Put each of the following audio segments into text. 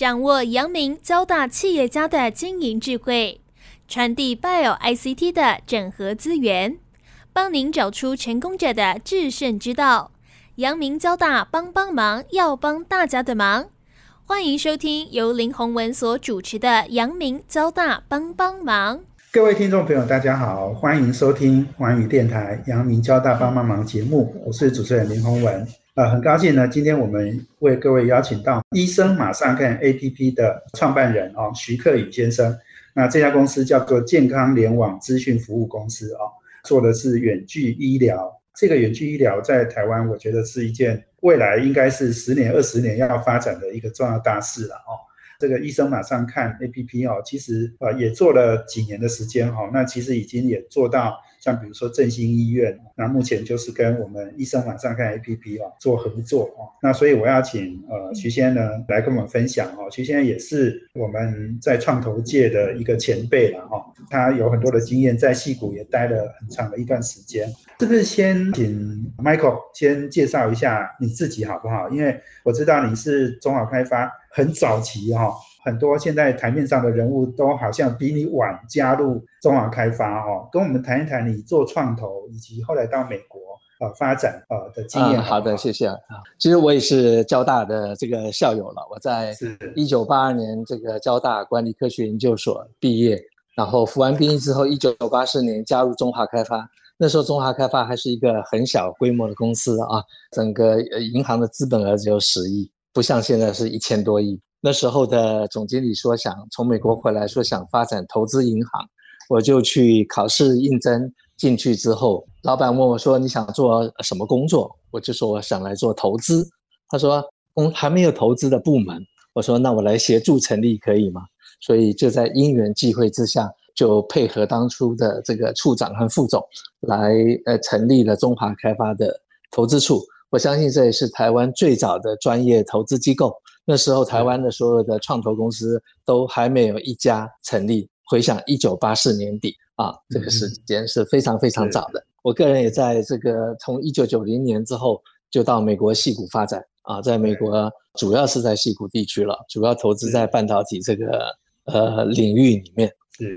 掌握阳明交大企业家的经营智慧，传递 Bio ICT 的整合资源，帮您找出成功者的制胜之道。阳明交大帮帮忙，要帮大家的忙。欢迎收听由林宏文所主持的阳明交大帮帮忙。各位听众朋友，大家好，欢迎收听环宇电台阳明交大帮帮忙节目，我是主持人林宏文。呃，很高兴呢，今天我们为各位邀请到医生马上看 APP 的创办人哦，徐克宇先生。那这家公司叫做健康联网资讯服务公司哦，做的是远距医疗。这个远距医疗在台湾，我觉得是一件未来应该是十年、二十年要发展的一个重要大事了哦。这个医生马上看 A P P 哦，其实呃也做了几年的时间哈，那其实已经也做到像比如说振兴医院，那目前就是跟我们医生网上看 A P P 哦做合作哦，那所以我要请呃徐先呢来跟我们分享哦，徐先也是我们在创投界的一个前辈了哈，他有很多的经验，在戏谷也待了很长的一段时间，是不是先请 Michael 先介绍一下你自己好不好？因为我知道你是中华开发。很早期哈，很多现在台面上的人物都好像比你晚加入中华开发哦，跟我们谈一谈你做创投以及后来到美国呃发展呃的经验。好的，谢谢啊。其实我也是交大的这个校友了，我在一九八二年这个交大管理科学研究所毕业，然后服完兵役之后，一九八四年加入中华开发。那时候中华开发还是一个很小规模的公司啊，整个银行的资本额只有十亿。不像现在是一千多亿。那时候的总经理说想从美国回来，说想发展投资银行，我就去考试应征进去之后，老板问我说你想做什么工作？我就说我想来做投资。他说嗯还没有投资的部门。我说那我来协助成立可以吗？所以就在因缘际会之下，就配合当初的这个处长和副总来呃成立了中华开发的投资处。我相信这也是台湾最早的专业投资机构。那时候台湾的所有的创投公司都还没有一家成立。回想一九八四年底啊，这个时间是非常非常早的。我个人也在这个从一九九零年之后就到美国戏谷发展啊，在美国主要是在戏谷地区了，主要投资在半导体这个呃领域里面。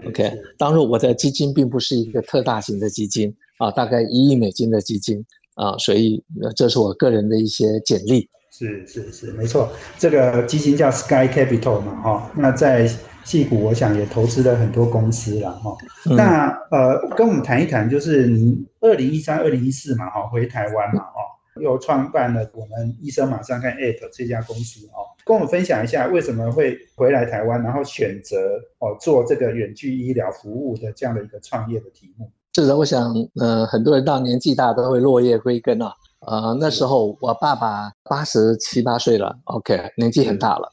OK，当然我的基金并不是一个特大型的基金啊，大概一亿美金的基金。啊，所以这是我个人的一些简历。是是是，没错，这个基金叫 Sky Capital 嘛，哈，那在戏股，我想也投资了很多公司了，哈。那呃，跟我们谈一谈，就是你二零一三、二零一四嘛，哈，回台湾嘛，哦，又创办了我们医生马上看 App 这家公司，哦，跟我们分享一下为什么会回来台湾，然后选择哦做这个远距医疗服务的这样的一个创业的题目。是的，我想，呃，很多人到年纪大都会落叶归根啊。呃，那时候我爸爸八十七八岁了，OK，年纪很大了，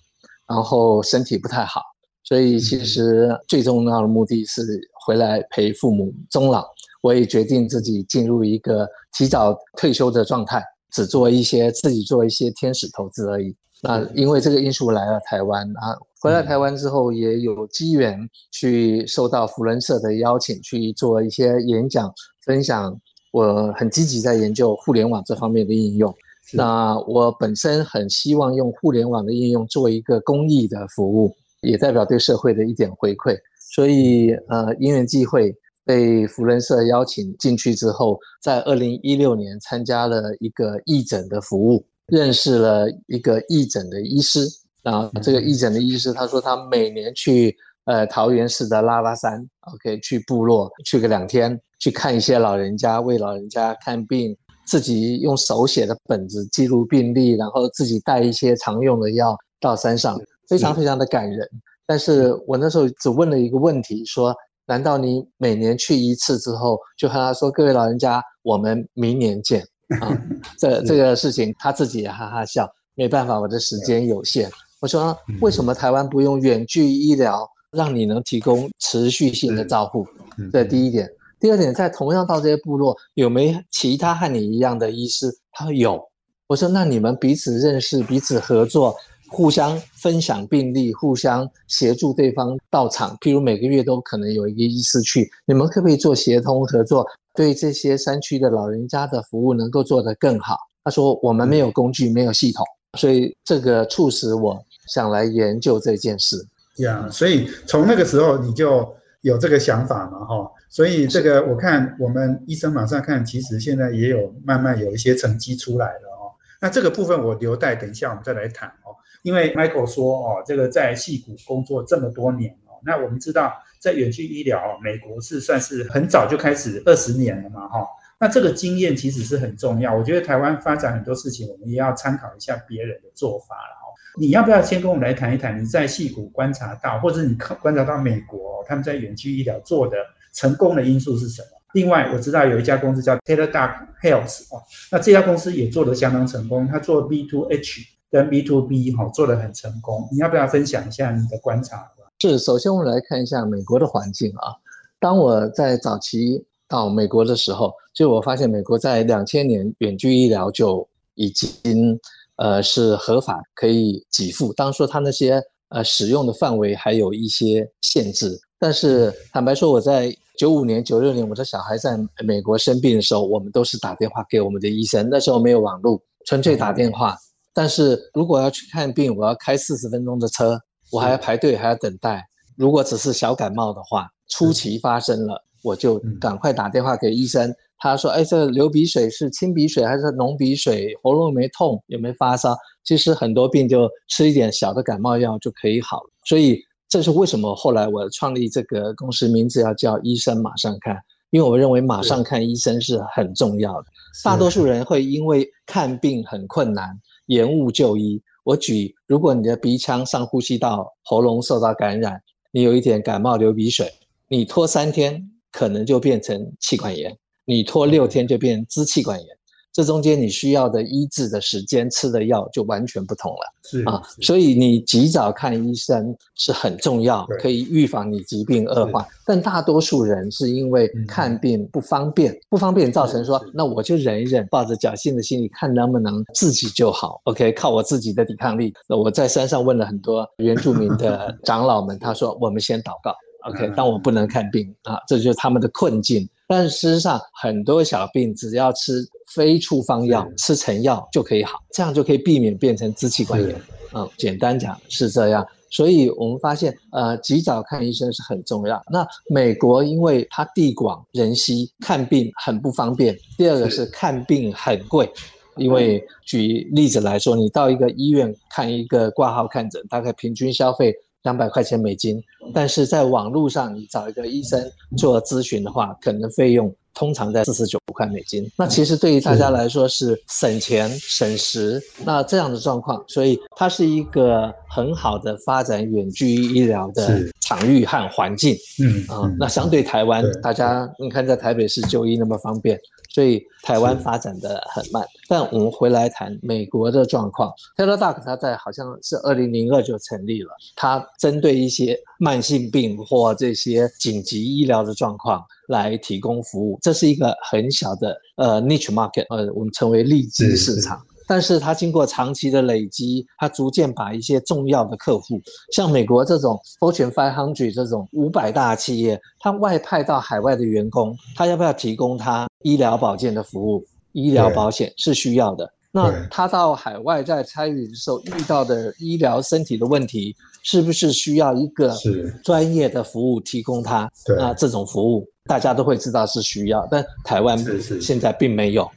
然后身体不太好，所以其实最重要的目的是回来陪父母终老。我也决定自己进入一个提早退休的状态，只做一些自己做一些天使投资而已。那因为这个因素来了台湾啊。回来台湾之后，也有机缘去受到福伦社的邀请，去做一些演讲分享。我很积极在研究互联网这方面的应用。那我本身很希望用互联网的应用做一个公益的服务，也代表对社会的一点回馈。所以，呃，因缘际会被福伦社邀请进去之后，在二零一六年参加了一个义诊的服务，认识了一个义诊的医师。啊，这个义诊的医师他说，他每年去呃桃园市的拉拉山，OK，去部落去个两天，去看一些老人家，为老人家看病，自己用手写的本子记录病历，然后自己带一些常用的药到山上，非常非常的感人。但是我那时候只问了一个问题，说，难道你每年去一次之后，就和他说，各位老人家，我们明年见啊？这这个事情他自己也哈哈笑，没办法，我的时间有限。我说，为什么台湾不用远距医疗，让你能提供持续性的照护？这第一点。第二点，在同样到这些部落，有没其他和你一样的医师？他说有。我说，那你们彼此认识，彼此合作，互相分享病例，互相协助对方到场。譬如每个月都可能有一个医师去，你们可不可以做协同合作，对这些山区的老人家的服务能够做得更好？他说，我们没有工具，没有系统，所以这个促使我。想来研究这件事。呀，所以从那个时候你就有这个想法嘛，哈。所以这个我看我们医生马上看，其实现在也有慢慢有一些成绩出来了哦。那这个部分我留待等一下我们再来谈哦。因为 Michael 说哦，这个在戏谷工作这么多年哦，那我们知道在远距医疗，美国是算是很早就开始二十年了嘛，哈。那这个经验其实是很重要。我觉得台湾发展很多事情，我们也要参考一下别人的做法了哦。你要不要先跟我们来谈一谈你在戏谷观察到，或者你观察到美国他们在远距医疗做的？成功的因素是什么？另外，我知道有一家公司叫 Taylor Duck Health 哦，那这家公司也做得相当成功，它做 B to H 跟 B to B 哈做得很成功。你要不要分享一下你的观察？是，首先我们来看一下美国的环境啊。当我在早期到美国的时候，就我发现美国在两千年远距医疗就已经呃是合法可以给付，当说它那些呃使用的范围还有一些限制。但是坦白说，我在九五年、九六年，我的小孩在美国生病的时候，我们都是打电话给我们的医生。那时候没有网络，纯粹打电话。但是如果要去看病，我要开四十分钟的车，我还要排队，还要等待。如果只是小感冒的话，初期发生了，我就赶快打电话给医生。他说：“哎，这流鼻水是清鼻水还是浓鼻水？喉咙没痛，有没有发烧？其实很多病就吃一点小的感冒药就可以好了。所以。”这是为什么后来我创立这个公司，名字要叫“医生马上看”，因为我认为马上看医生是很重要的。大多数人会因为看病很困难，延误就医。我举，如果你的鼻腔上呼吸道、喉咙受到感染，你有一点感冒流鼻水，你拖三天可能就变成气管炎，你拖六天就变支气管炎。这中间你需要的医治的时间、吃的药就完全不同了，是啊，所以你及早看医生是很重要，可以预防你疾病恶化。但大多数人是因为看病不方便，不方便造成说，那我就忍一忍，抱着侥幸的心理，看能不能自己就好。OK，靠我自己的抵抗力。那我在山上问了很多原住民的长老们，他说我们先祷告。OK，但我不能看病啊，这就是他们的困境。但事实上，很多小病只要吃非处方药、吃成药就可以好，这样就可以避免变成支气管炎。嗯，简单讲是这样。所以我们发现，呃，及早看医生是很重要。那美国因为它地广人稀，看病很不方便。第二个是看病很贵，因为举例子来说，你到一个医院看一个挂号看诊，大概平均消费。两百块钱美金，但是在网络上你找一个医生做咨询的话，可能费用通常在四十九块美金。那其实对于大家来说是省钱省时。那这样的状况，所以它是一个很好的发展远距医疗的场域和环境。嗯啊，那相对台湾，大家你看在台北市就医那么方便。所以台湾发展的很慢，但我们回来谈美国的状况。Teladoc 它在好像是二零零二就成立了，它针对一些慢性病或这些紧急医疗的状况来提供服务。这是一个很小的呃 niche market，呃，我们称为利基市场。但是它经过长期的累积，它逐渐把一些重要的客户，像美国这种 Fortune Five Hundred 这种五百大企业，它外派到海外的员工，他要不要提供他医疗保健的服务？医疗保险是需要的。那他到海外在参与的时候遇到的医疗身体的问题，是不是需要一个专业的服务提供他？那这种服务大家都会知道是需要，但台湾现在并没有。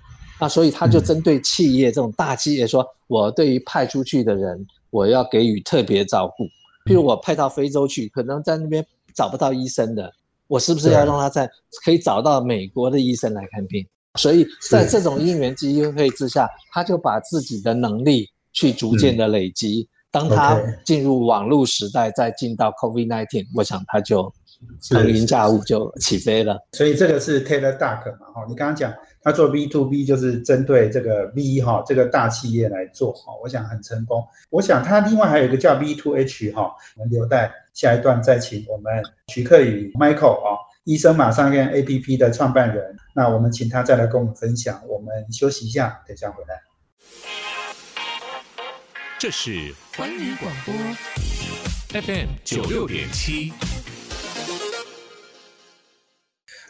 那所以他就针对企业这种大企业说，我对于派出去的人，我要给予特别照顾。譬如我派到非洲去，可能在那边找不到医生的，我是不是要让他在可以找到美国的医生来看病？所以在这种因缘机会之下，他就把自己的能力去逐渐的累积。当他进入网络时代，再进到 COVID-19，我想他就腾云驾雾就起飞了。所以这个是 Taylor Duck 嘛？哈，你刚刚讲。他做 B to B 就是针对这个 V 哈这个大企业来做哈，我想很成功。我想他另外还有一个叫 B to H 哈，我们留待下一段再请我们徐克宇 Michael 啊，医生马上跟 A P P 的创办人，那我们请他再来跟我们分享。我们休息一下，等下回来。这是环宇广播 F M 九六点七。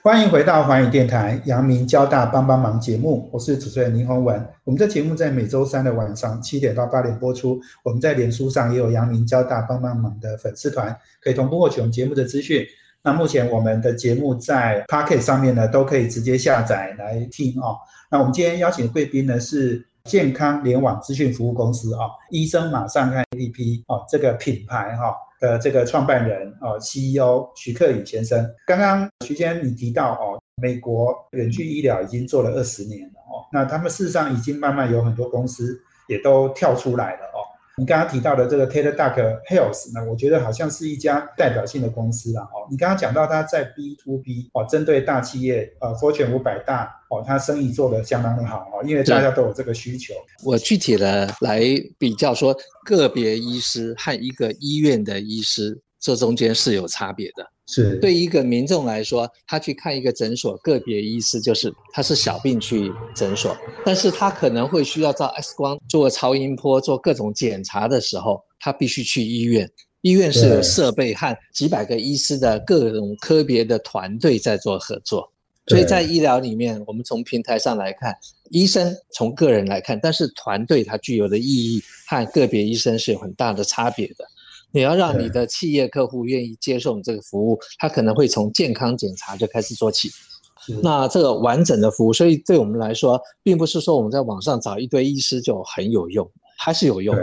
欢迎回到环宇电台阳明交大帮帮忙节目，我是主持人林宏文。我们的节目在每周三的晚上七点到八点播出。我们在脸书上也有阳明交大帮帮忙的粉丝团，可以同步获取我们节目的资讯。那目前我们的节目在 Pocket 上面呢，都可以直接下载来听哦。那我们今天邀请的贵宾呢是健康联网资讯服务公司啊，医生马上看 APP 哦，这个品牌哈。的这个创办人哦，CEO 徐克宇先生，刚刚徐先生你提到哦，美国远距医疗已经做了二十年了哦，那他们事实上已经慢慢有很多公司也都跳出来了。你刚刚提到的这个 Teladoc Health，那我觉得好像是一家代表性的公司了哦。你刚刚讲到它在 B to B 哦，针对大企业呃，Fortune 五百大哦，它生意做得相当的好哦，因为大家都有这个需求。我具体的来比较说，个别医师和一个医院的医师，这中间是有差别的。是对一个民众来说，他去看一个诊所，个别医师就是他是小病去诊所，但是他可能会需要照 X 光、做超音波、做各种检查的时候，他必须去医院。医院是有设备和几百个医师的各种科别的团队在做合作，所以在医疗里面，我们从平台上来看，医生从个人来看，但是团队它具有的意义和个别医生是有很大的差别的。你要让你的企业客户愿意接受你这个服务，他可能会从健康检查就开始做起。那这个完整的服务，所以对我们来说，并不是说我们在网上找一堆医师就很有用，还是有用。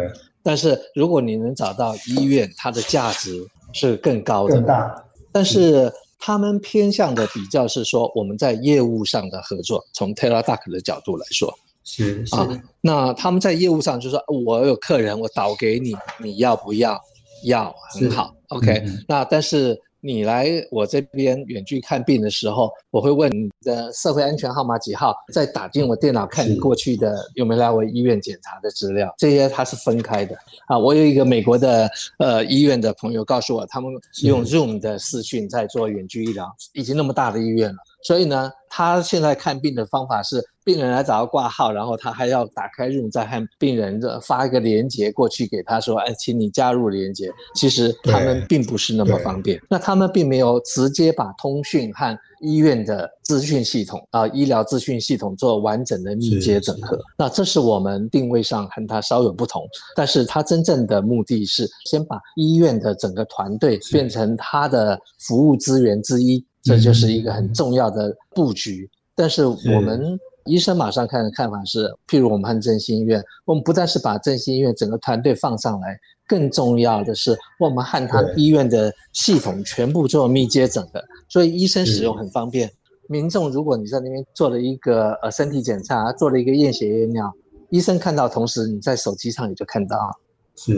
但是如果你能找到医院，它的价值是更高的。更大。但是他们偏向的比较是说，我们在业务上的合作，从 Teladoc 的角度来说，是啊。那他们在业务上就说，我有客人，我导给你，你要不要？要很好，OK。那但是你来我这边远距看病的时候，我会问你的社会安全号码几号，再打进我电脑看你过去的有没有来我医院检查的资料，这些它是分开的啊。我有一个美国的呃医院的朋友告诉我，他们用 Zoom 的视讯在做远距医疗，已经那么大的医院了，所以呢，他现在看病的方法是。病人来找他挂号，然后他还要打开 Room，再和病人的发一个连接过去给他说：“哎，请你加入连接。”其实他们并不是那么方便。那他们并没有直接把通讯和医院的资讯系统啊，医疗资讯系统做完整的密接整合。那这是我们定位上和它稍有不同。但是它真正的目的是先把医院的整个团队变成它的服务资源之一，这就是一个很重要的布局。但是我们。医生马上看的看法是，譬如我们和振兴医院，我们不但是把振兴医院整个团队放上来，更重要的是，我们和他医院的系统全部做密接整的，所以医生使用很方便。民众如果你在那边做了一个呃身体检查，做了一个验血验尿，医生看到，同时你在手机上也就看到，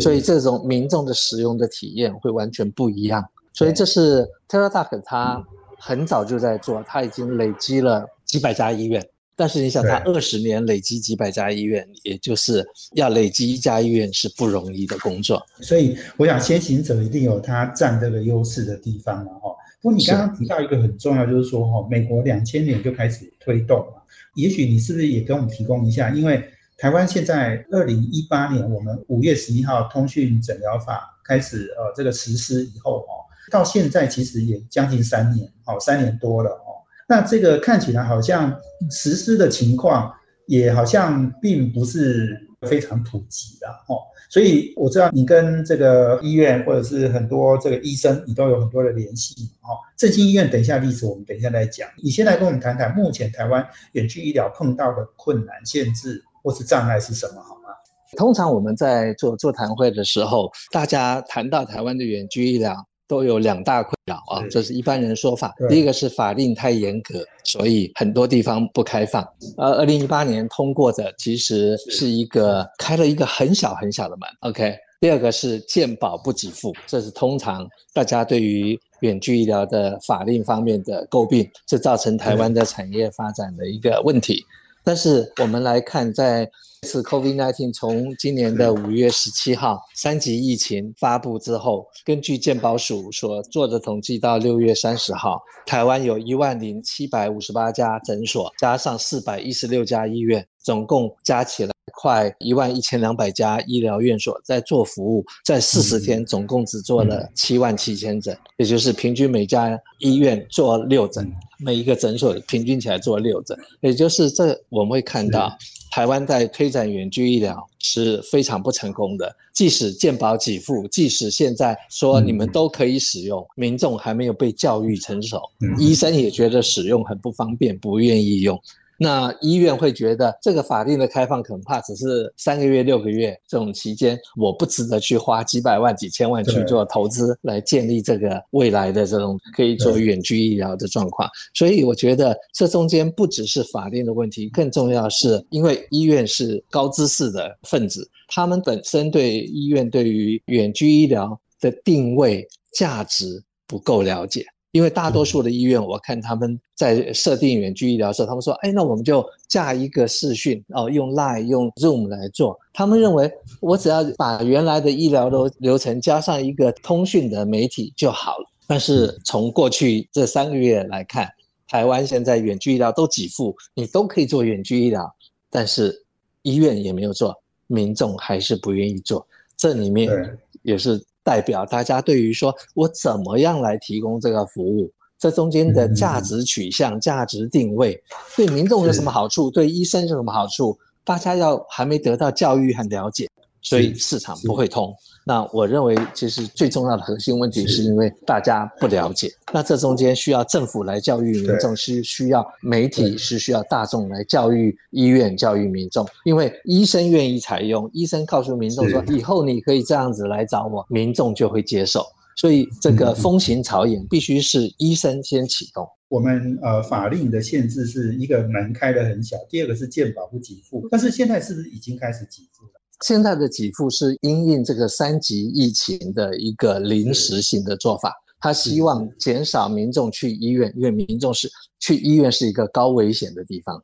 所以这种民众的使用的体验会完全不一样。所以这是 Teladoc 他很早就在做，他已经累积了几百家医院。但是你想，他二十年累积几百家医院，也就是要累积一家医院是不容易的工作。所以我想，先行者一定有他占这个优势的地方了哈。不过你刚刚提到一个很重要，就是说哈，美国两千年就开始推动了。也许你是不是也跟我们提供一下？因为台湾现在二零一八年，我们五月十一号通讯诊疗法开始呃这个实施以后哦，到现在其实也将近三年哦，三年多了哦。那这个看起来好像实施的情况也好像并不是非常普及的哦，所以我知道你跟这个医院或者是很多这个医生，你都有很多的联系哦。振兴医院等一下例子我们等一下再讲，你先来跟我们谈谈目前台湾远距医疗碰到的困难、限制或是障碍是什么好吗？通常我们在做座谈会的时候，大家谈到台湾的远距医疗。都有两大困扰啊，这是一般人说法。第一个是法令太严格，所以很多地方不开放。呃，二零一八年通过的其实是一个开了一个很小很小的门。OK，第二个是健保不给付，这是通常大家对于远距医疗的法令方面的诟病，这造成台湾的产业发展的一个问题。但是我们来看，在这次 COVID-19 从今年的五月十七号三级疫情发布之后，根据健保署所做的统计，到六月三十号，台湾有一万零七百五十八家诊所，加上四百一十六家医院，总共加起来快一万一千两百家医疗院所在做服务，在四十天总共只做了七万七千诊，也就是平均每家医院做六诊，每一个诊所平均起来做六诊，也就是这我们会看到。台湾在推展远距医疗是非常不成功的，即使健保给付，即使现在说你们都可以使用，民众还没有被教育成熟，医生也觉得使用很不方便，不愿意用。那医院会觉得这个法定的开放可能怕只是三个月、六个月这种期间，我不值得去花几百万、几千万去做投资来建立这个未来的这种可以做远距医疗的状况。所以我觉得这中间不只是法定的问题，更重要是因为医院是高知识的分子，他们本身对医院对于远距医疗的定位价值不够了解。因为大多数的医院，我看他们在设定远距医疗的时候，他们说：“哎，那我们就架一个视讯哦，用 Line、用 Zoom 来做。”他们认为我只要把原来的医疗流流程加上一个通讯的媒体就好了。但是从过去这三个月来看，台湾现在远距医疗都给付，你都可以做远距医疗，但是医院也没有做，民众还是不愿意做。这里面也是。代表大家对于说我怎么样来提供这个服务，这中间的价值取向、价值定位，对民众有什么好处，对医生有什么好处，大家要还没得到教育和了解，所以市场不会通。那我认为，其实最重要的核心问题是因为大家不了解。那这中间需要政府来教育民众，是需要媒体，是需要大众来教育医院、教育民众。因为医生愿意采用，医生告诉民众说以后你可以这样子来找我，民众就会接受。所以这个风行草野必须是医生先启动。我们呃法令的限制是一个门开的很小，第二个是健保不给付，但是现在是不是已经开始给付了？现在的给付是因应这个三级疫情的一个临时性的做法，他希望减少民众去医院，因为民众是去医院是一个高危险的地方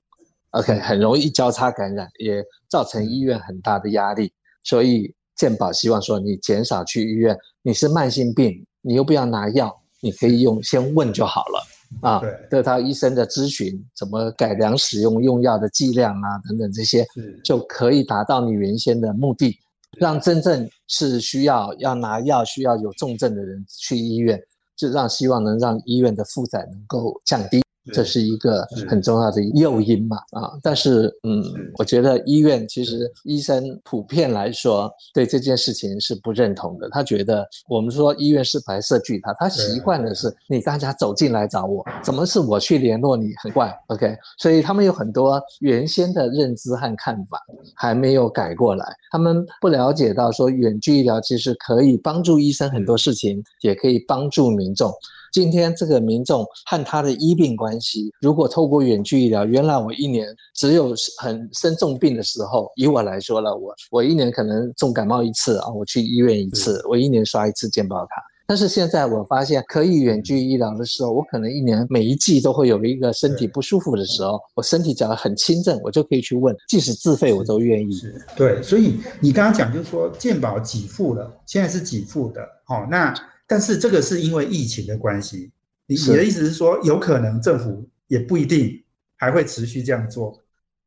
，OK，很容易交叉感染，也造成医院很大的压力，所以健保希望说你减少去医院，你是慢性病，你又不要拿药，你可以用先问就好了。啊，得到医生的咨询，怎么改良使用用药的剂量啊，等等这些，就可以达到你原先的目的，让真正是需要要拿药、需要有重症的人去医院，就让希望能让医院的负载能够降低。这是一个很重要的诱因嘛啊，但是嗯，我觉得医院其实医生普遍来说对这件事情是不认同的。他觉得我们说医院是白色巨塔，他习惯的是你大家走进来找我，怎么是我去联络你？很怪，OK？所以他们有很多原先的认知和看法还没有改过来，他们不了解到说远距医疗其实可以帮助医生很多事情，也可以帮助民众。今天这个民众和他的医病关系，如果透过远距医疗，原来我一年只有很生重病的时候，以我来说了，我 我一年可能重感冒一次啊，我去医院一次，我一年刷一次健保卡。但是现在我发现可以远距医疗的时候，我可能一年每一季都会有一个身体不舒服的时候，我身体讲得很轻症，我就可以去问，即使自费我都愿意。对，所以你刚刚讲就是说健保给付了，现在是给付的，好那。但是这个是因为疫情的关系，你你的意思是说，有可能政府也不一定还会持续这样做。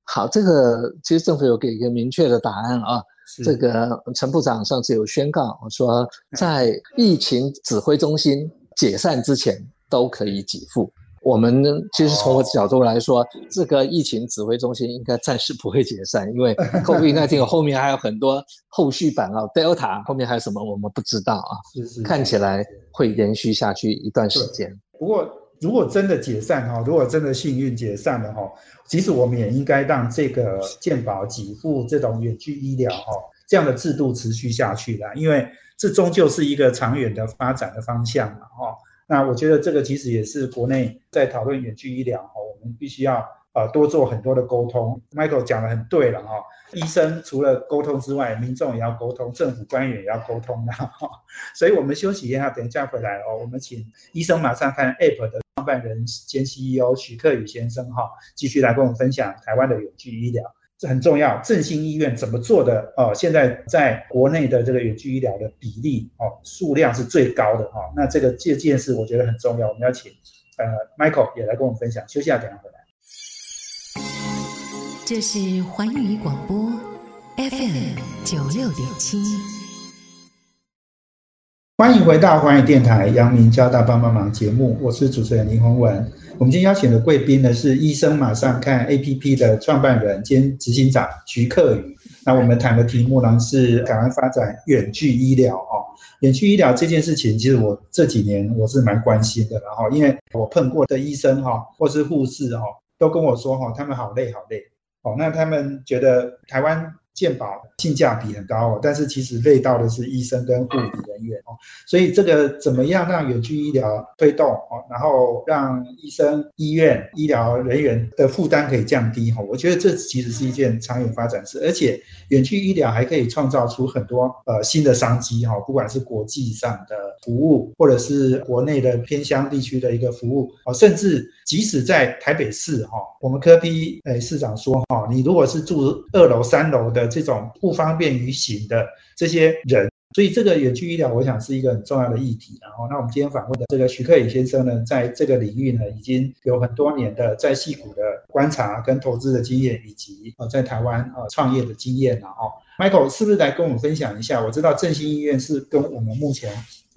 好，这个其实政府有给一个明确的答案啊。这个陈部长上次有宣告我说，在疫情指挥中心解散之前都可以给付。我们其实从我角度来说，这个疫情指挥中心应该暂时不会解散，因为 COVID-19 后面还有很多后续版啊，Delta 后面还有什么我们不知道啊，看起来会延续下去一段时间。不过如果真的解散哈，如果真的幸运解散了哈，其实我们也应该让这个健保给付这种远距医疗哈这样的制度持续下去的，因为这终究是一个长远的发展的方向嘛哈。那我觉得这个其实也是国内在讨论远距医疗哈，我们必须要呃多做很多的沟通。Michael 讲的很对了哈，医生除了沟通之外，民众也要沟通，政府官员也要沟通的哈。所以我们休息一下，等一下回来哦，我们请医生马上看 App 的创办人兼 CEO 许克宇先生哈，继续来跟我们分享台湾的远距医疗。很重要，振兴医院怎么做的？哦，现在在国内的这个远距医疗的比例哦，数量是最高的哦。那这个这件事我觉得很重要，我们要请呃 Michael 也来跟我们分享。休息下，等下回来。这是环宇广播 FM 九六点七。欢迎回到环宇电台阳明交大帮帮忙节目，我是主持人林宏文。我们今天邀请的贵宾呢是医生马上看 APP 的创办人兼执行长徐克宇。那我们谈的题目呢是台湾发展远距医疗哦。远距医疗这件事情，其实我这几年我是蛮关心的，然后因为我碰过的医生哈，或是护士哈，都跟我说哈，他们好累好累哦。那他们觉得台湾。健保性价比很高哦，但是其实累到的是医生跟护理人员哦，所以这个怎么样让远距医疗推动哦，然后让医生、医院、医疗人员的负担可以降低哈？我觉得这其实是一件长远发展事，而且远距医疗还可以创造出很多呃新的商机哈，不管是国际上的服务，或者是国内的偏乡地区的一个服务哦，甚至即使在台北市哈，我们科批诶市长说哈，你如果是住二楼、三楼的。这种不方便于行的这些人，所以这个远距医疗，我想是一个很重要的议题。然后，那我们今天访问的这个徐克宇先生呢，在这个领域呢，已经有很多年的在戏股的观察跟投资的经验，以及呃在台湾呃创业的经验了哦。Michael 是不是来跟我们分享一下？我知道振兴医院是跟我们目前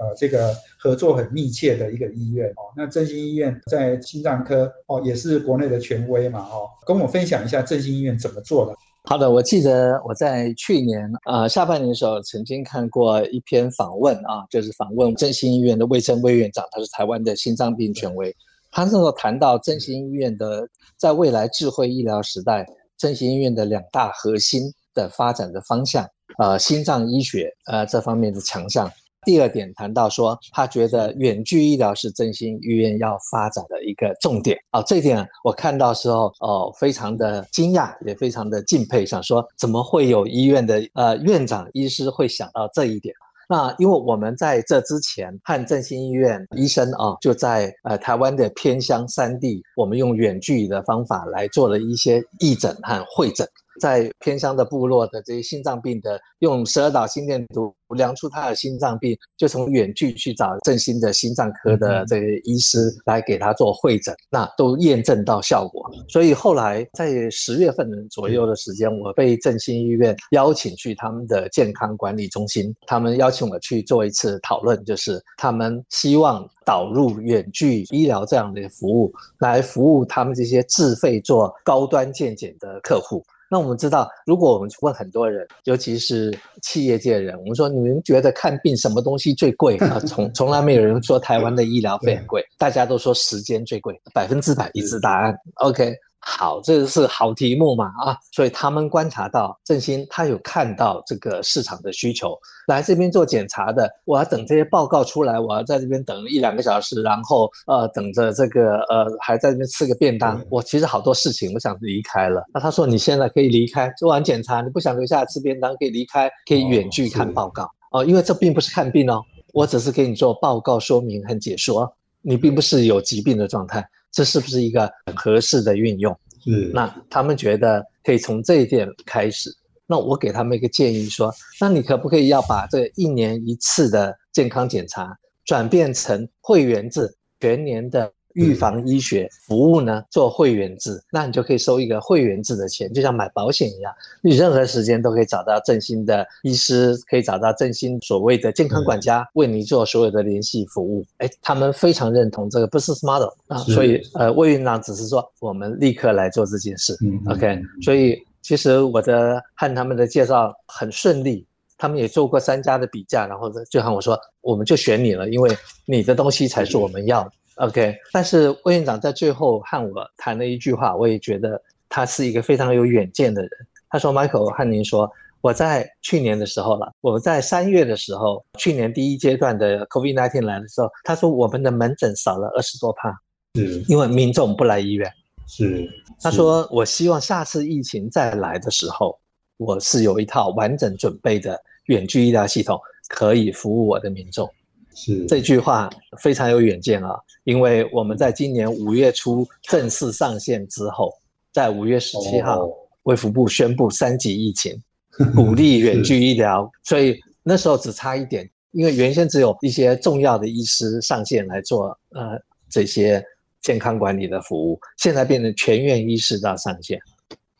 呃这个合作很密切的一个医院哦。那振兴医院在心脏科哦，也是国内的权威嘛哦，跟我分享一下振兴医院怎么做的。好的，我记得我在去年呃下半年的时候，曾经看过一篇访问啊，就是访问振兴医院的卫生卫院长，他是台湾的心脏病权威。他那时候谈到振兴医院的在未来智慧医疗时代，振兴医院的两大核心的发展的方向，呃，心脏医学呃这方面的强项。第二点谈到说，他觉得远距医疗是振兴医院要发展的一个重点啊。这一点我看到时候哦，非常的惊讶，也非常的敬佩，想说怎么会有医院的呃院长医师会想到这一点？那因为我们在这之前和振兴医院医生啊，就在呃台湾的偏乡山地，我们用远距的方法来做了一些义诊和会诊。在偏乡的部落的这些心脏病的，用十二导心电图量出他的心脏病，就从远距去找振兴的心脏科的这些医师来给他做会诊，那都验证到效果。所以后来在十月份左右的时间，我被振兴医院邀请去他们的健康管理中心，他们邀请我去做一次讨论，就是他们希望导入远距医疗这样的服务，来服务他们这些自费做高端健检的客户。那我们知道，如果我们问很多人，尤其是企业界人，我们说你们觉得看病什么东西最贵啊？从从来没有人说台湾的医疗费很贵，大家都说时间最贵，百分之百一致答案。OK。好，这是好题目嘛啊，所以他们观察到振兴，他有看到这个市场的需求，来这边做检查的，我要等这些报告出来，我要在这边等一两个小时，然后呃等着这个呃还在这边吃个便当，我其实好多事情我想离开了。那他说你现在可以离开，做完检查你不想留下来吃便当，可以离开，可以远距看报告哦，因为这并不是看病哦，我只是给你做报告说明和解说，你并不是有疾病的状态。这是不是一个很合适的运用？嗯。那他们觉得可以从这一点开始。那我给他们一个建议说：，那你可不可以要把这一年一次的健康检查转变成会员制，全年的？预防医学服务呢，做会员制，那你就可以收一个会员制的钱，就像买保险一样，你任何时间都可以找到振兴的医师，可以找到振兴所谓的健康管家，为你做所有的联系服务。哎，他们非常认同这个 business model 啊，所以呃，魏院长只是说我们立刻来做这件事。OK，所以其实我的和他们的介绍很顺利，他们也做过三家的比价，然后就喊我说，我们就选你了，因为你的东西才是我们要的。OK，但是魏院长在最后和我谈了一句话，我也觉得他是一个非常有远见的人。他说：“Michael，和您说，我在去年的时候了，我在三月的时候，去年第一阶段的 COVID-19 来的时候，他说我们的门诊少了二十多趴，是，因为民众不来医院。是，他说我希望下次疫情再来的时候，我是有一套完整准备的远距医疗系统，可以服务我的民众。”是。这句话非常有远见啊！因为我们在今年五月初正式上线之后，在五月十七号，卫福部宣布三级疫情，鼓励远距医疗，所以那时候只差一点，因为原先只有一些重要的医师上线来做呃这些健康管理的服务，现在变成全院医师到上线，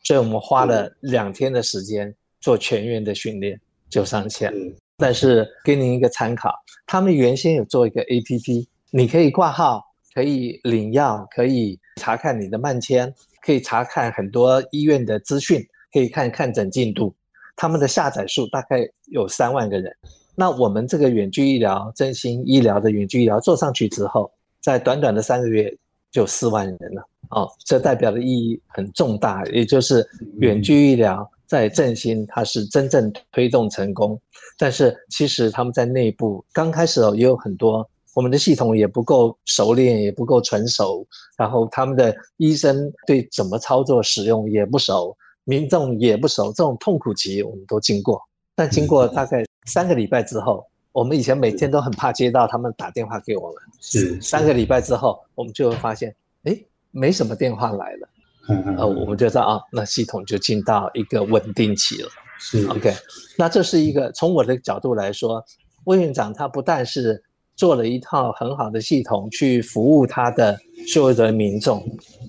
所以我们花了两天的时间做全院的训练就上线。但是给您一个参考，他们原先有做一个 A P P，你可以挂号，可以领药，可以查看你的慢签，可以查看很多医院的资讯，可以看看诊进度。他们的下载数大概有三万个人。那我们这个远距医疗、振兴医疗的远距医疗做上去之后，在短短的三个月就四万人了。哦，这代表的意义很重大，也就是远距医疗。在振兴，它是真正推动成功，但是其实他们在内部刚开始哦，也有很多我们的系统也不够熟练，也不够成熟，然后他们的医生对怎么操作使用也不熟，民众也不熟，这种痛苦期我们都经过。但经过大概三个礼拜之后，我们以前每天都很怕接到他们打电话给我们，是三个礼拜之后，我们就会发现，哎，没什么电话来了。呃，我们就知道啊，那系统就进到一个稳定期了。是 OK，那这是一个从我的角度来说，魏院长他不但是做了一套很好的系统去服务他的所有的民众，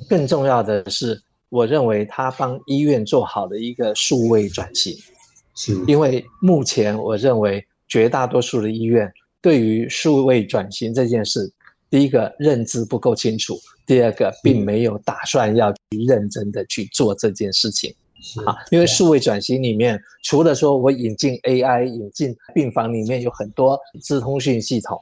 更重要的是，我认为他帮医院做好了一个数位转型。是，因为目前我认为绝大多数的医院对于数位转型这件事。第一个认知不够清楚，第二个并没有打算要去认真的去做这件事情啊。因为数位转型里面，除了说我引进 AI，引进病房里面有很多资通讯系统，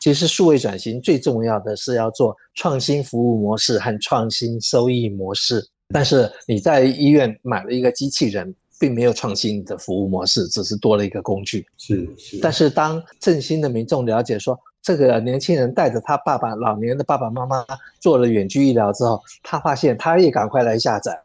其实数位转型最重要的是要做创新服务模式和创新收益模式。但是你在医院买了一个机器人，并没有创新的服务模式，只是多了一个工具。是是。但是当振兴的民众了解说，这个年轻人带着他爸爸老年的爸爸妈妈做了远距医疗之后，他发现他也赶快来下载，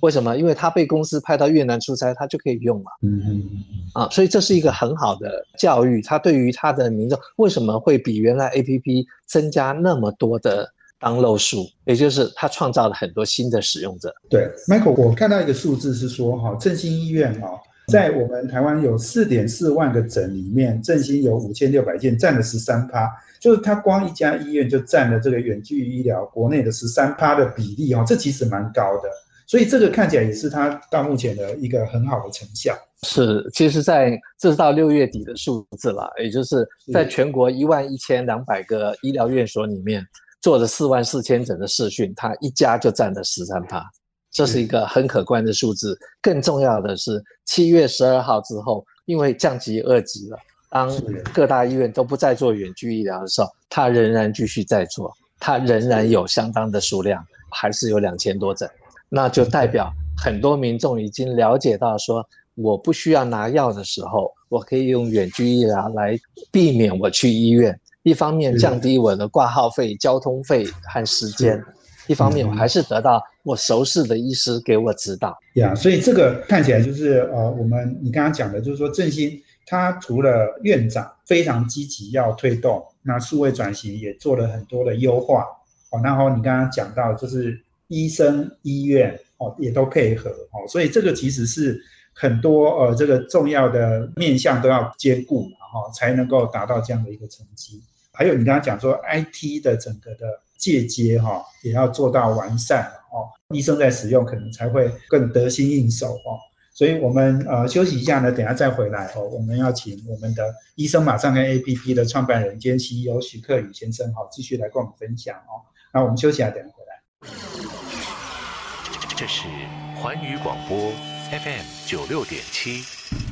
为什么？因为他被公司派到越南出差，他就可以用嘛。嗯嗯嗯。啊，所以这是一个很好的教育。他对于他的民众为什么会比原来 APP 增加那么多的当漏数？也就是他创造了很多新的使用者。对，Michael，我看到一个数字是说，哈，振兴医院啊。在我们台湾有四点四万个诊里面，振兴有五千六百件，占了十三趴，就是它光一家医院就占了这个远距医疗国内的十三趴的比例哦，这其实蛮高的，所以这个看起来也是它到目前的一个很好的成效。是，其实在这是到六月底的数字了，也就是在全国一万一千两百个医疗院所里面做了四万四千诊的视讯，它一家就占了十三趴。这是一个很可观的数字。更重要的是，七月十二号之后，因为降级二级了，当各大医院都不再做远距医疗的时候，它仍然继续在做，它仍然有相当的数量，还是有两千多诊。那就代表很多民众已经了解到，说我不需要拿药的时候，我可以用远距医疗来避免我去医院，一方面降低我的挂号费、交通费和时间。一方面，我还是得到我熟识的医师给我指导呀，所以这个看起来就是呃，我们你刚刚讲的，就是说振兴他除了院长非常积极要推动，那数位转型也做了很多的优化哦，然后你刚刚讲到就是医生医院哦也都配合哦，所以这个其实是很多呃这个重要的面向都要兼顾，然后才能够达到这样的一个成绩。还有你刚刚讲说 IT 的整个的。借接哈也要做到完善哦，医生在使用可能才会更得心应手哦。所以我们呃休息一下呢，等下再回来哦。我们要请我们的医生马上跟 APP 的创办人兼 CEO 许克宇先生哈，继续来跟我们分享哦。那我们休息下，等下回来。这是环宇广播 FM 九六点七。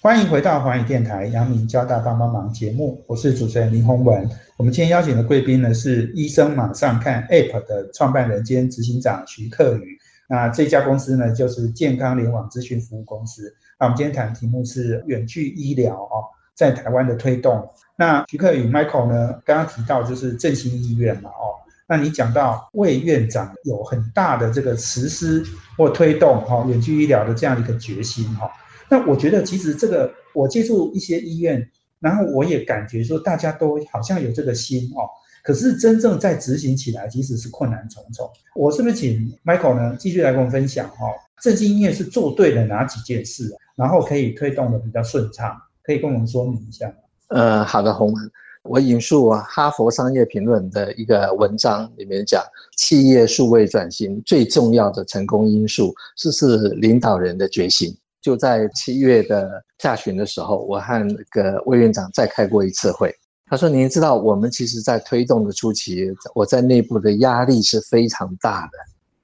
欢迎回到华语电台阳明交大帮帮忙节目，我是主持人林宏文。我们今天邀请的贵宾呢是医生马上看 App 的创办人兼执行长徐克宇。那这家公司呢就是健康联网咨询服务公司。那我们今天谈的题目是远距医疗哦，在台湾的推动。那徐克宇 Michael 呢刚刚提到就是振兴医院嘛哦，那你讲到魏院长有很大的这个实施或推动哈远距医疗的这样一个决心哈。那我觉得，其实这个我接触一些医院，然后我也感觉说，大家都好像有这个心哦。可是真正在执行起来，其实是困难重重。我是不是请 Michael 呢继续来跟我们分享哈？正经音乐是做对了哪几件事，然后可以推动的比较顺畅，可以跟我们说明一下吗？呃，好的，洪文，我引述哈佛商业评论的一个文章里面讲，企业数位转型最重要的成功因素，这是领导人的决心。就在七月的下旬的时候，我和那个魏院长再开过一次会。他说：“您知道，我们其实在推动的初期，我在内部的压力是非常大的。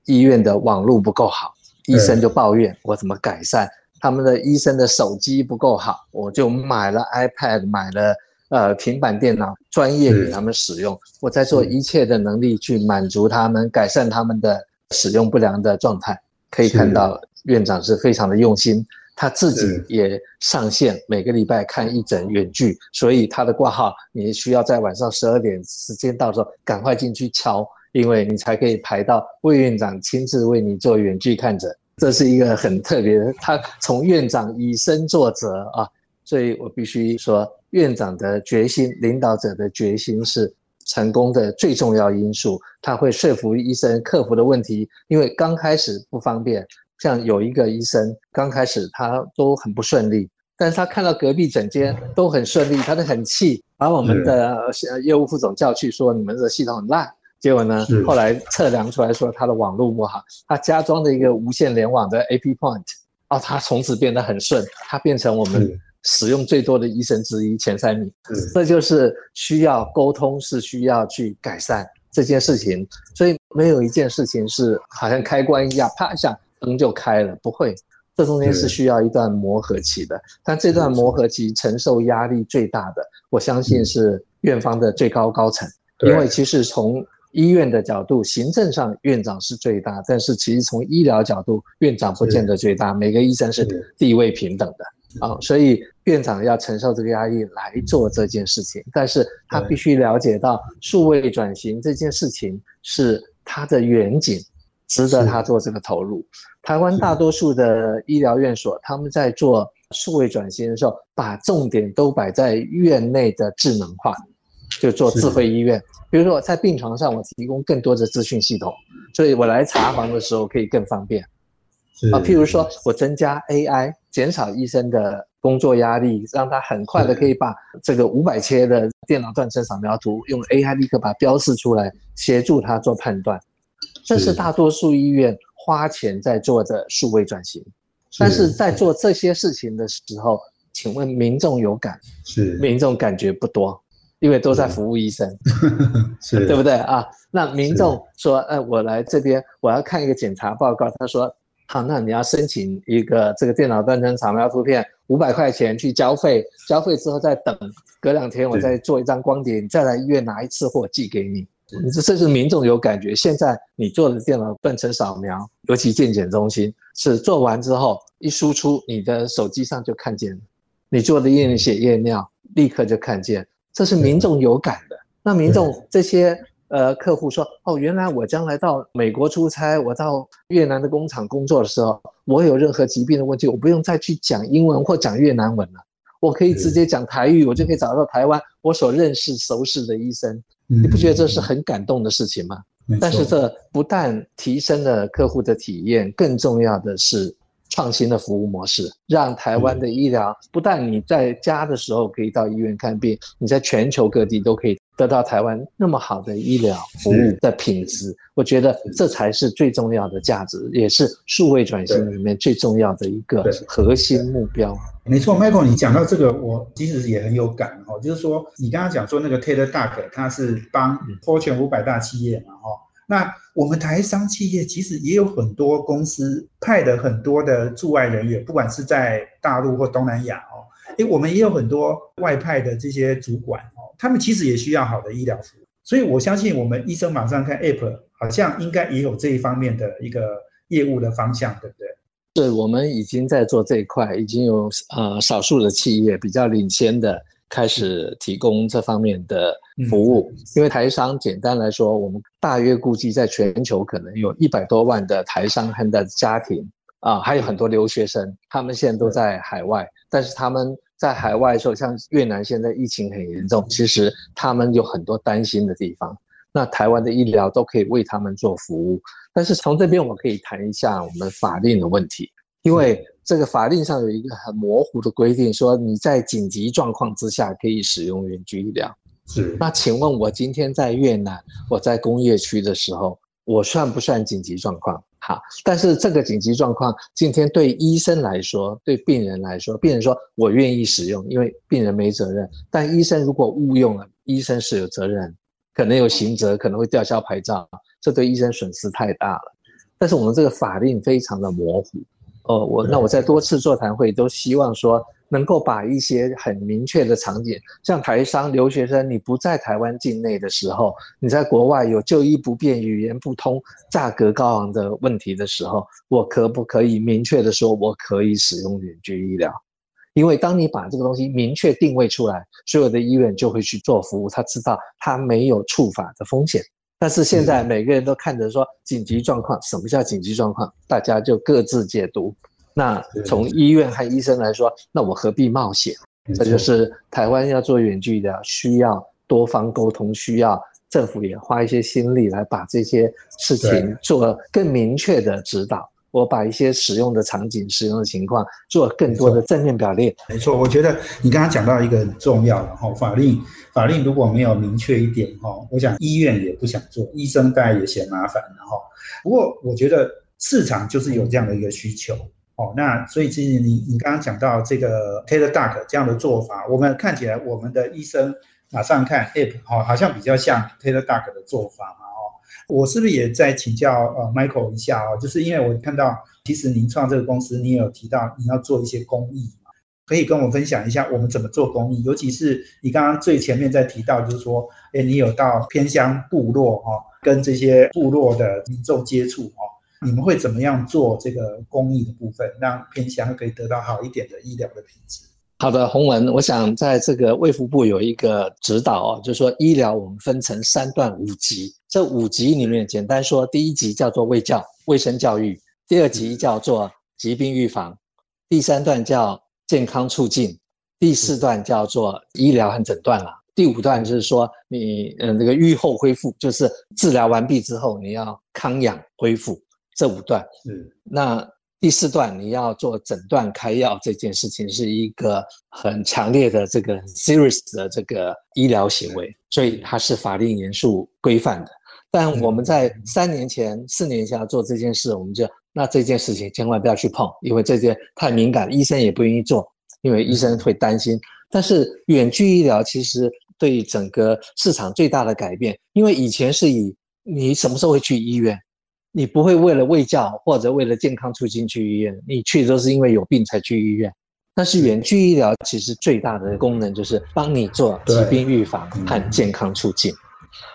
医院的网络不够好，医生就抱怨我怎么改善；他们的医生的手机不够好，我就买了 iPad，买了呃平板电脑，专业给他们使用。我在做一切的能力去满足他们，改善他们的使用不良的状态。可以看到院长是非常的用心。”他自己也上线，每个礼拜看一整远距，所以他的挂号你需要在晚上十二点时间到时候赶快进去敲，因为你才可以排到魏院长亲自为你做远距看诊，这是一个很特别的。他从院长以身作则啊，所以我必须说，院长的决心，领导者的决心是成功的最重要因素。他会说服医生克服的问题，因为刚开始不方便。像有一个医生，刚开始他都很不顺利，但是他看到隔壁整间都很顺利，他就很气，把我们的业务副总叫去说：“你们的系统很烂。”结果呢，后来测量出来说他的网络不好，他加装的一个无线联网的 AP Point，哦，他从此变得很顺，他变成我们使用最多的医生之一，前三名。这就是需要沟通，是需要去改善这件事情，所以没有一件事情是好像开关一样，啪一下。灯就开了，不会，这中间是需要一段磨合期的。但这段磨合期承受压力最大的，我相信是院方的最高高层，因为其实从医院的角度，行政上院长是最大，但是其实从医疗角度，院长不见得最大。每个医生是地位平等的啊，所以院长要承受这个压力来做这件事情，但是他必须了解到数位转型这件事情是他的远景。值得他做这个投入。台湾大多数的医疗院所，他们在做数位转型的时候，把重点都摆在院内的智能化，就做智慧医院。比如说，在病床上，我提供更多的资讯系统，所以我来查房的时候可以更方便。啊，譬如说我增加 AI，减少医生的工作压力，让他很快的可以把这个五百切的电脑断层扫描图用 AI 立刻把标示出来，协助他做判断。这是大多数医院花钱在做的数位转型，但是在做这些事情的时候，请问民众有感？是民众感觉不多，因为都在服务医生，是对不对啊？那民众说：“哎，我来这边，我要看一个检查报告。”他说：“好，那你要申请一个这个电脑断层扫描图片，五百块钱去交费，交费之后再等，隔两天我再做一张光碟，你再来医院拿一次货寄给你。”你这这是民众有感觉。现在你做的电脑断层扫描，尤其健检中心是做完之后一输出，你的手机上就看见你做的验血验尿，立刻就看见，这是民众有感的。那民众这些呃客户说，哦，原来我将来到美国出差，我到越南的工厂工作的时候，我有任何疾病的问题，我不用再去讲英文或讲越南文了，我可以直接讲台语，我就可以找到台湾我所认识熟识的医生。你不觉得这是很感动的事情吗？但是这不但提升了客户的体验，更重要的是创新的服务模式，让台湾的医疗不但你在家的时候可以到医院看病，你在全球各地都可以。得到台湾那么好的医疗服务的品质，我觉得这才是最重要的价值，也是数位转型里面最重要的一个核心目标。没错，Michael，你讲到这个，我其实也很有感哦。就是说，你刚刚讲说那个 Taylor Duck，他是帮 Fortune 五百大企业嘛，哦。那我们台商企业其实也有很多公司派的很多的驻外人员，不管是在大陆或东南亚哦，诶，我们也有很多外派的这些主管。他们其实也需要好的医疗服务，所以我相信我们医生马上看 App 好像应该也有这一方面的一个业务的方向，对不对？是，我们已经在做这一块，已经有呃少数的企业比较领先的开始提供这方面的服务。因为台商简单来说，我们大约估计在全球可能有一百多万的台商和的家庭啊，还有很多留学生，他们现在都在海外，但是他们在海外的时候，像越南现在疫情很严重，其实他们有很多担心的地方。那台湾的医疗都可以为他们做服务。但是从这边我可以谈一下我们法令的问题，因为这个法令上有一个很模糊的规定，说你在紧急状况之下可以使用远距医疗。是。那请问我今天在越南，我在工业区的时候，我算不算紧急状况？好，但是这个紧急状况，今天对医生来说，对病人来说，病人说我愿意使用，因为病人没责任。但医生如果误用了，医生是有责任，可能有刑责，可能会吊销牌照，这对医生损失太大了。但是我们这个法令非常的模糊。哦，我那我在多次座谈会都希望说。能够把一些很明确的场景，像台商留学生，你不在台湾境内的时候，你在国外有就医不便、语言不通、价格高昂的问题的时候，我可不可以明确的说，我可以使用远距医疗？因为当你把这个东西明确定位出来，所有的医院就会去做服务，他知道他没有触法的风险。但是现在每个人都看着说紧急状况，什么叫紧急状况？大家就各自解读。那从医院和医生来说，那我何必冒险？这就是台湾要做远距的，需要多方沟通，需要政府也花一些心力来把这些事情做更明确的指导。我把一些使用的场景、使用的情况做更多的正面表列。没错，我觉得你刚刚讲到一个很重要的哈，法令法令如果没有明确一点哈，我想医院也不想做，医生大家也嫌麻烦然后。不过我觉得市场就是有这样的一个需求。哦，那所以其实你你刚刚讲到这个 Taylor Duck 这样的做法，我们看起来我们的医生马上看 App 哦，好像比较像 Taylor Duck 的做法嘛哦。我是不是也在请教呃 Michael 一下哦？就是因为我看到其实您创这个公司，你也有提到你要做一些公益嘛，可以跟我分享一下我们怎么做公益？尤其是你刚刚最前面在提到，就是说，哎，你有到偏乡部落哈，跟这些部落的民众接触哦。你们会怎么样做这个公益的部分，让偏乡可以得到好一点的医疗的品质？好的，洪文，我想在这个卫福部有一个指导哦，就是说医疗我们分成三段五级，这五级里面简单说，第一级叫做卫教、卫生教育，第二级叫做疾病预防，第三段叫健康促进，第四段叫做医疗和诊断了，第五段就是说你嗯这个愈后恢复，就是治疗完毕之后你要康养恢复。这五段嗯那第四段，你要做诊断开药这件事情是一个很强烈的这个 serious 的这个医疗行为，所以它是法令严肃规范的。但我们在三年前、四年前做这件事，我们就那这件事情千万不要去碰，因为这件太敏感，医生也不愿意做，因为医生会担心。但是远距医疗其实对整个市场最大的改变，因为以前是以你什么时候会去医院？你不会为了卫教或者为了健康促进去医院，你去都是因为有病才去医院。但是远距医疗其实最大的功能就是帮你做疾病预防和健康促进。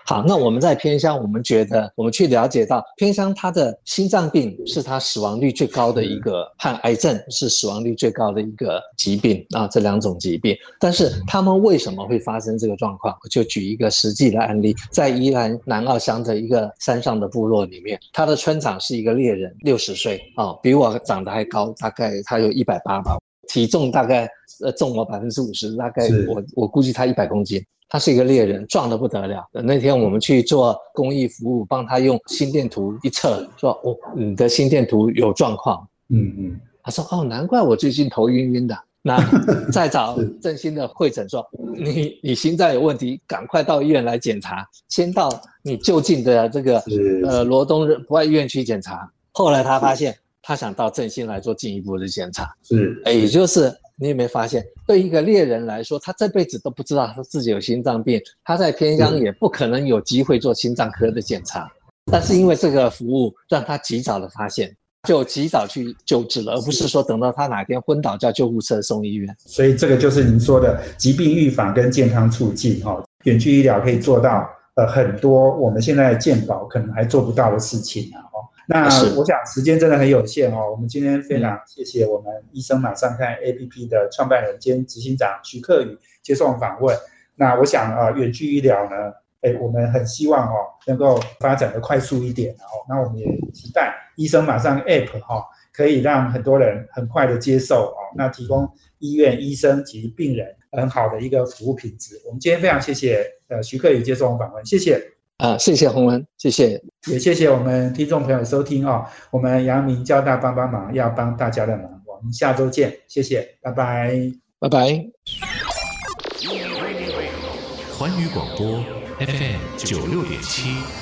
好，那我们在偏乡，我们觉得我们去了解到偏乡它的心脏病是它死亡率最高的一个，和癌症是死亡率最高的一个疾病啊，这两种疾病。但是他们为什么会发生这个状况？我就举一个实际的案例，在宜兰南澳乡的一个山上的部落里面，他的村长是一个猎人，六十岁啊，比我长得还高，大概他有一百八吧，体重大概呃重我百分之五十，大概我我估计他一百公斤。他是一个猎人，壮得不得了。那天我们去做公益服务，帮他用心电图一测，说：“哦，你的心电图有状况。”嗯嗯，他说：“哦，难怪我最近头晕晕的。”那 再找振兴的会诊说：“你你心脏有问题，赶快到医院来检查。先到你就近的这个呃罗东博爱医院去检查。”后来他发现，他想到振兴来做进一步的检查。是，也就是。你有没有发现，对一个猎人来说，他这辈子都不知道他自己有心脏病，他在偏乡也不可能有机会做心脏科的检查。但是因为这个服务，让他及早的发现，就及早去救治了，而不是说等到他哪天昏倒叫救护车送医院。所以这个就是您说的疾病预防跟健康促进，哈，远距医疗可以做到呃很多我们现在健保可能还做不到的事情啊。那我想时间真的很有限哦。我们今天非常谢谢我们医生马上看 A P P 的创办人兼执行长徐克宇接受访问。那我想啊，远距医疗呢，哎，我们很希望哦能够发展的快速一点哦。那我们也期待医生马上 App 哈，可以让很多人很快的接受哦，那提供医院医生及病人很好的一个服务品质。我们今天非常谢谢呃徐克宇接受我们访问，谢谢。啊，谢谢洪文，谢谢，也谢谢我们听众朋友收听哦。我们阳明交大帮帮忙，要帮大家的忙，我们下周见，谢谢，拜拜，拜拜。环宇广播 FM 九六点七。